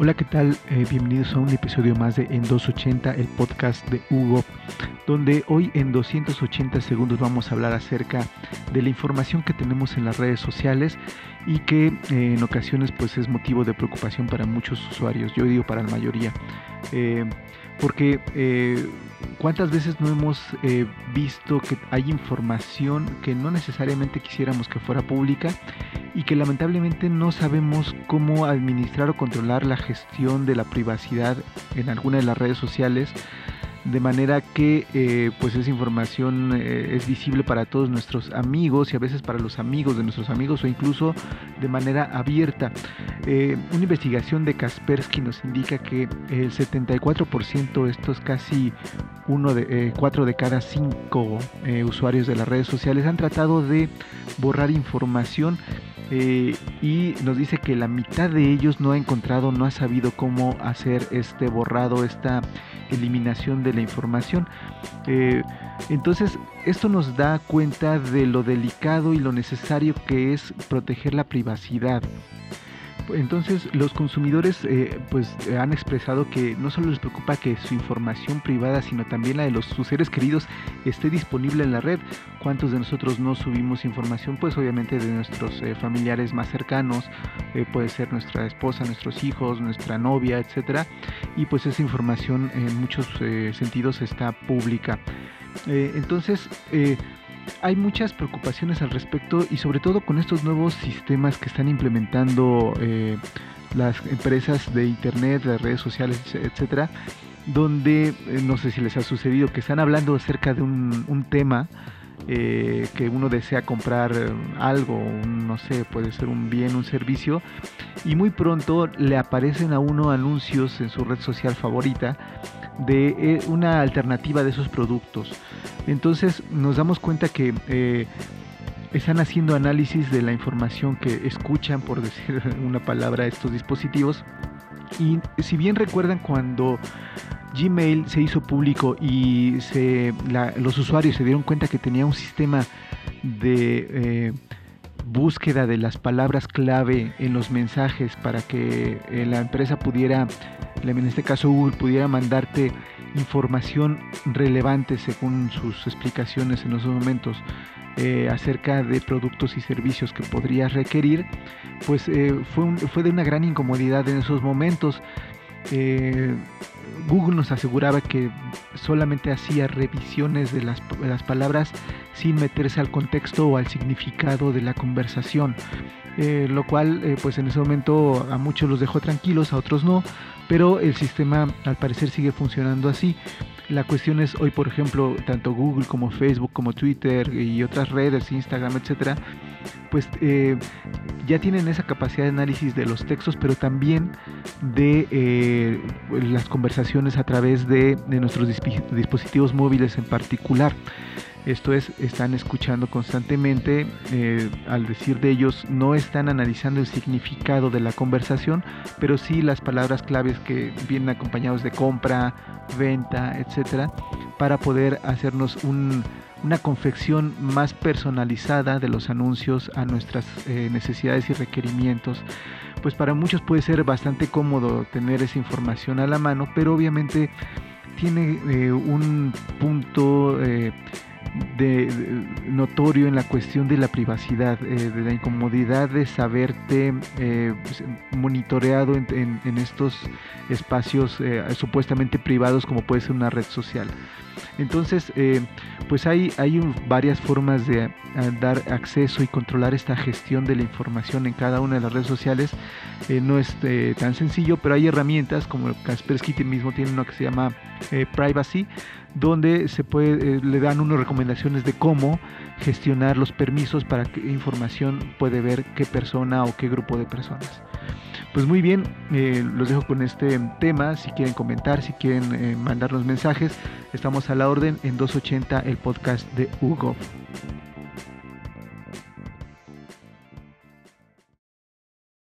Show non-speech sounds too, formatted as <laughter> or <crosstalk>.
Hola, ¿qué tal? Eh, bienvenidos a un episodio más de En 280, el podcast de Hugo, donde hoy en 280 segundos vamos a hablar acerca de la información que tenemos en las redes sociales y que eh, en ocasiones pues es motivo de preocupación para muchos usuarios, yo digo para la mayoría, eh, porque cuántas veces no hemos visto que hay información que no necesariamente quisiéramos que fuera pública y que lamentablemente no sabemos cómo administrar o controlar la gestión de la privacidad en alguna de las redes sociales de manera que eh, pues esa información eh, es visible para todos nuestros amigos y a veces para los amigos de nuestros amigos o incluso de manera abierta. Eh, una investigación de Kaspersky nos indica que el 74%, esto es casi uno de cuatro de cada cinco usuarios de las redes sociales, han tratado de borrar información eh, y nos dice que la mitad de ellos no ha encontrado, no ha sabido cómo hacer este borrado, esta eliminación de la información. Eh, entonces, esto nos da cuenta de lo delicado y lo necesario que es proteger la privacidad. Entonces los consumidores eh, pues han expresado que no solo les preocupa que su información privada, sino también la de los, sus seres queridos esté disponible en la red. ¿Cuántos de nosotros no subimos información? Pues obviamente de nuestros eh, familiares más cercanos, eh, puede ser nuestra esposa, nuestros hijos, nuestra novia, etcétera. Y pues esa información en muchos sentidos está pública. entonces, hay muchas preocupaciones al respecto y sobre todo con estos nuevos sistemas que están implementando eh, las empresas de internet, de redes sociales, etcétera, donde eh, no sé si les ha sucedido que están hablando acerca de un, tema eh, que uno desea comprar algo, no sé, puede ser un bien, un servicio, y muy pronto le aparecen a uno anuncios en su red social favorita de una alternativa de esos productos. Entonces nos damos cuenta que eh, están haciendo análisis de la información que escuchan, por <laughs> decir una palabra, estos dispositivos. Y si bien recuerdan cuando Gmail se hizo público y los usuarios se dieron cuenta que tenía un sistema de eh, búsqueda de las palabras clave en los mensajes para que eh, la empresa pudiera, en este caso Google, pudiera mandarte información relevante según sus explicaciones en esos momentos eh, acerca de productos y servicios que podrías requerir, pues eh, fue, fue de una gran incomodidad en esos momentos. Eh, Google nos aseguraba que solamente hacía revisiones de las, palabras sin meterse al contexto o al significado de la conversación, lo cual pues en ese momento a muchos los dejó tranquilos, a otros no, pero el sistema al parecer sigue funcionando así. La cuestión es hoy, por ejemplo, tanto Google como Facebook, como Twitter y otras redes, Instagram, etcétera, pues eh, ya tienen esa capacidad de análisis de los textos, pero también de eh, las conversaciones a través de, nuestros dispositivos móviles en particular. Esto es, están escuchando constantemente, eh, al decir de ellos, no están analizando el significado de la conversación, pero sí las palabras claves que vienen acompañados de compra, venta, etcétera, para poder hacernos una confección más personalizada de los anuncios a nuestras eh, necesidades y requerimientos. Pues para muchos puede ser bastante cómodo tener esa información a la mano, pero obviamente tiene eh, un punto notorio en la cuestión de la privacidad, eh, de la incomodidad de saberte eh, pues, monitoreado en, estos espacios eh, supuestamente privados como puede ser una red social. Entonces, pues hay, hay varias formas de dar acceso y controlar esta gestión de la información en cada una de las redes sociales. no es tan sencillo, pero hay herramientas como Kaspersky mismo tiene uno que se llama Privacy, donde se puede, le dan unas recomendaciones de cómo gestionar los permisos para qué información puede ver qué persona o qué grupo de personas. Pues muy bien, eh, los dejo con este tema. Si quieren comentar, si quieren eh, mandarnos mensajes, estamos a la orden en 280 el podcast de Hugo.